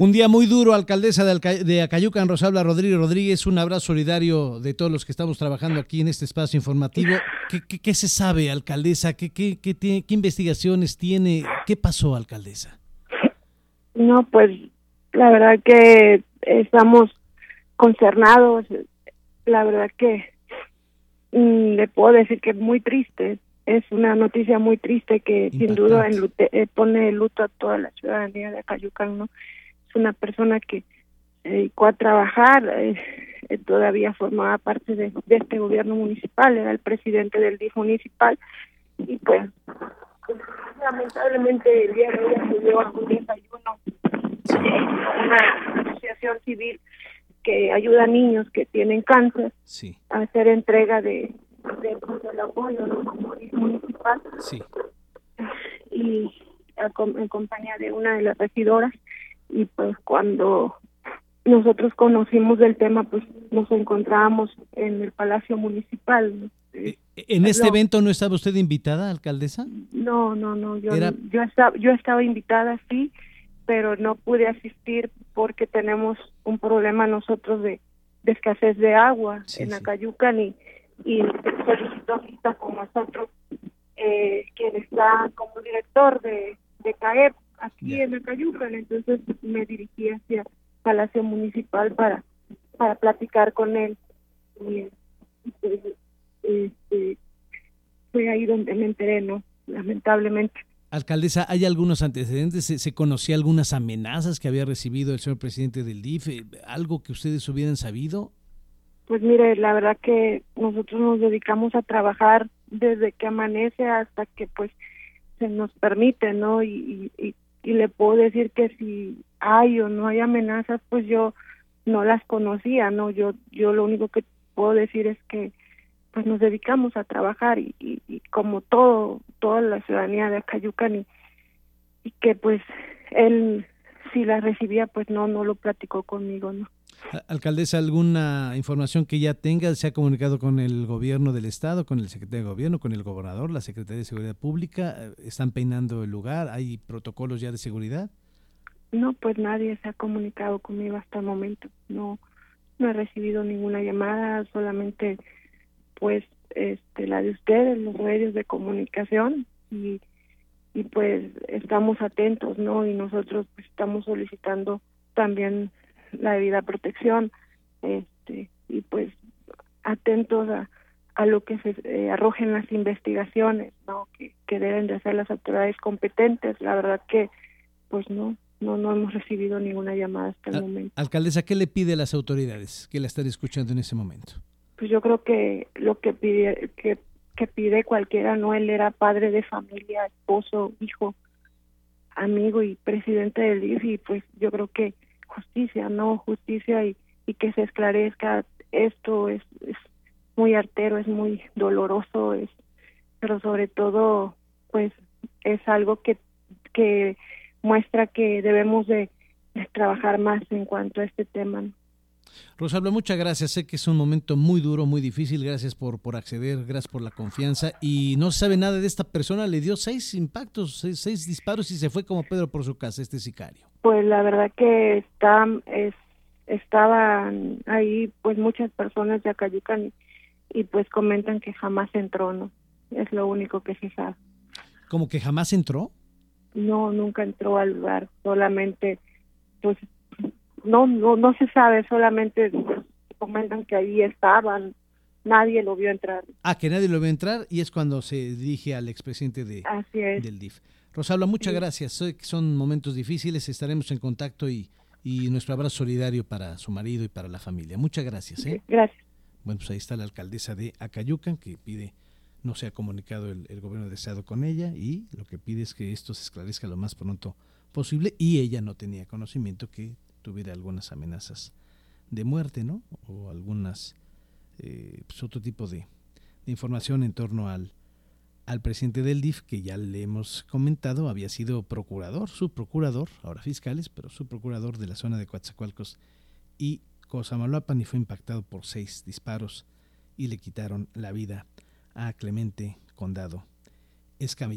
Un día muy duro, alcaldesa de, Acayucan, Rosabla Rodríguez Rodríguez. Un abrazo solidario de todos los que estamos trabajando aquí en este espacio informativo. ¿Qué, qué, se sabe, alcaldesa? ¿Qué, qué, qué, investigaciones tiene? ¿Qué pasó, alcaldesa? No, pues la verdad que estamos concernados. La verdad que mm, le puedo decir que es muy triste. Es una noticia muy triste que sin duda eh, pone luto a toda la ciudadanía de Acayucan, ¿no? Es una persona que se dedicó a trabajar, eh, eh, todavía formaba parte de, este gobierno municipal, era el presidente del DIF municipal y pues lamentablemente el día de hoy acudió a un desayuno de una asociación civil que ayuda a niños que tienen cáncer a hacer entrega de, de, pues, apoyo municipal. Sí. y en compañía de una de las regidoras y pues cuando nosotros conocimos del tema, pues nos encontrábamos en el Palacio Municipal. Eh, ¿En este evento no estaba usted invitada, alcaldesa? No, no, no, yo, yo, estaba, yo estaba invitada, sí, pero no pude asistir porque tenemos un problema nosotros de, escasez de agua en Acayucan y, y solicitó cita con nosotros, eh, quien está como director de, de CAEP, aquí en Acayucan, entonces me dirigí hacia Palacio Municipal para para platicar con él y pues, este, fue ahí donde me enteré, ¿no? Lamentablemente. Alcaldesa, ¿hay algunos antecedentes? ¿Se, conocía algunas amenazas que había recibido el señor presidente del DIF? ¿Algo que ustedes hubieran sabido? Pues mire, la verdad que nosotros nos dedicamos a trabajar desde que amanece hasta que pues se nos permite, ¿no? y, y le puedo decir que si hay o no hay amenazas, pues yo no las conocía, ¿no? Yo yo lo único que puedo decir es que pues nos dedicamos a trabajar y, y, como todo toda la ciudadanía de Acayucan y, y que pues él si la recibía pues no no lo platicó conmigo, ¿no? Alcaldesa, ¿alguna información que ya tenga? ¿Se ha comunicado con el gobierno del estado, con el secretario de gobierno, con el gobernador, la secretaria de Seguridad Pública? ¿Están peinando el lugar? ¿Hay protocolos ya de seguridad? No, pues nadie se ha comunicado conmigo hasta el momento. No, no he recibido ninguna llamada, solamente pues este la de ustedes, los medios de comunicación y y pues estamos atentos, ¿no? Y nosotros pues, estamos solicitando también la debida protección este y pues atentos a, a lo que se eh, arrojen las investigaciones no que, que deben de hacer las autoridades competentes. La verdad que pues no no no hemos recibido ninguna llamada hasta el momento. alcaldesa qué le pide a las autoridades que la están escuchando en ese momento pues yo creo que lo que pide que que pide cualquiera no él era padre de familia esposo hijo amigo y presidente del DIF y pues yo creo que justicia, no justicia y, que se esclarezca esto es, muy artero, es muy doloroso, es pero sobre todo pues es algo que muestra que debemos de, trabajar más en cuanto a este tema. Rosalba, muchas gracias. Sé que es un momento muy duro, muy difícil. Gracias por, por acceder, gracias por la confianza. Y no se sabe nada de esta persona. Le dio seis impactos, seis disparos y se fue como Pedro por su casa, este sicario. Pues la verdad que está, es, estaban ahí pues muchas personas de Acayucan y, pues comentan que jamás entró, ¿no? Es lo único que se sabe. ¿Como que jamás entró? No, nunca entró al lugar, solamente pues no no no se sabe, solamente comentan que ahí estaban, nadie lo vio entrar. Ah, que nadie lo vio entrar y es cuando se dirige al expresidente de, del DIF. Rosalba, muchas gracias. Sé que son momentos difíciles, estaremos en contacto y, y nuestro abrazo solidario para su marido y para la familia. Muchas gracias. ¿eh? Gracias. Bueno, pues ahí está la alcaldesa de Acayucan que pide, no se ha comunicado el, gobierno de Estado con ella y lo que pide es que esto se esclarezca lo más pronto posible y ella no tenía conocimiento que tuviera algunas amenazas de muerte, ¿no? O algunas, eh, pues otro tipo de información en torno al al presidente del DIF, que ya le hemos comentado, había sido procurador, su procurador, ahora fiscales, pero su procurador de la zona de Coatzacoalcos y Cosamaloapan y fue impactado por seis disparos y le quitaron la vida a Clemente Condado Escamilla.